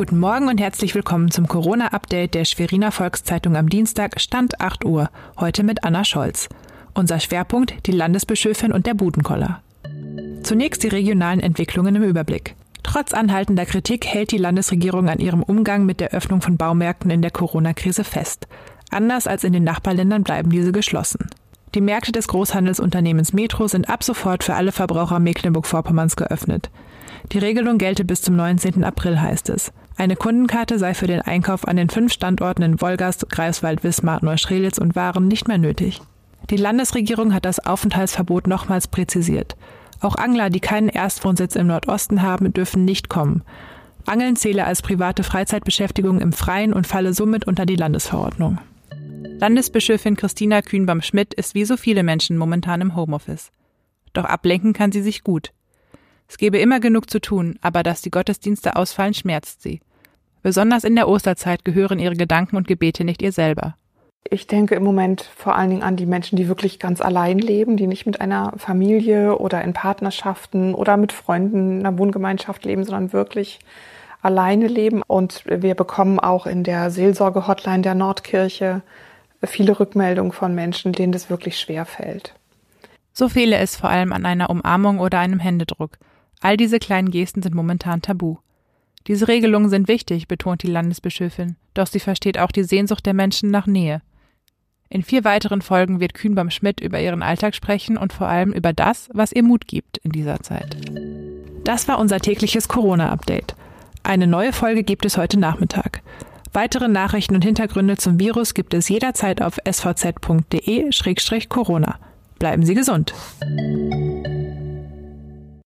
Guten Morgen und herzlich willkommen zum Corona-Update der Schweriner Volkszeitung am Dienstag, Stand 8 Uhr, heute mit Anna Scholz. Unser Schwerpunkt die Landesbischöfin und der Budenkoller. Zunächst die regionalen Entwicklungen im Überblick. Trotz anhaltender Kritik hält die Landesregierung an ihrem Umgang mit der Öffnung von Baumärkten in der Corona-Krise fest. Anders als in den Nachbarländern bleiben diese geschlossen. Die Märkte des Großhandelsunternehmens Metro sind ab sofort für alle Verbraucher Mecklenburg-Vorpommerns geöffnet. Die Regelung gelte bis zum 19. April, heißt es. Eine Kundenkarte sei für den Einkauf an den fünf Standorten in Wolgast, Greifswald, Wismar, Neustrelitz und Waren nicht mehr nötig. Die Landesregierung hat das Aufenthaltsverbot nochmals präzisiert. Auch Angler, die keinen Erstwohnsitz im Nordosten haben, dürfen nicht kommen. Angeln zähle als private Freizeitbeschäftigung im Freien und falle somit unter die Landesverordnung. Landesbischöfin Christina Kühnbaum-Schmidt ist wie so viele Menschen momentan im Homeoffice. Doch ablenken kann sie sich gut. Es gäbe immer genug zu tun, aber dass die Gottesdienste ausfallen, schmerzt sie. Besonders in der Osterzeit gehören ihre Gedanken und Gebete nicht ihr selber. Ich denke im Moment vor allen Dingen an die Menschen, die wirklich ganz allein leben, die nicht mit einer Familie oder in Partnerschaften oder mit Freunden in einer Wohngemeinschaft leben, sondern wirklich alleine leben. Und wir bekommen auch in der Seelsorge-Hotline der Nordkirche viele Rückmeldungen von Menschen, denen das wirklich schwer fällt. So fehle es vor allem an einer Umarmung oder einem Händedruck. All diese kleinen Gesten sind momentan tabu. Diese Regelungen sind wichtig, betont die Landesbischöfin, doch sie versteht auch die Sehnsucht der Menschen nach Nähe. In vier weiteren Folgen wird Kühnbaum Schmidt über ihren Alltag sprechen und vor allem über das, was ihr Mut gibt in dieser Zeit. Das war unser tägliches Corona-Update. Eine neue Folge gibt es heute Nachmittag. Weitere Nachrichten und Hintergründe zum Virus gibt es jederzeit auf svz.de-corona. Bleiben Sie gesund.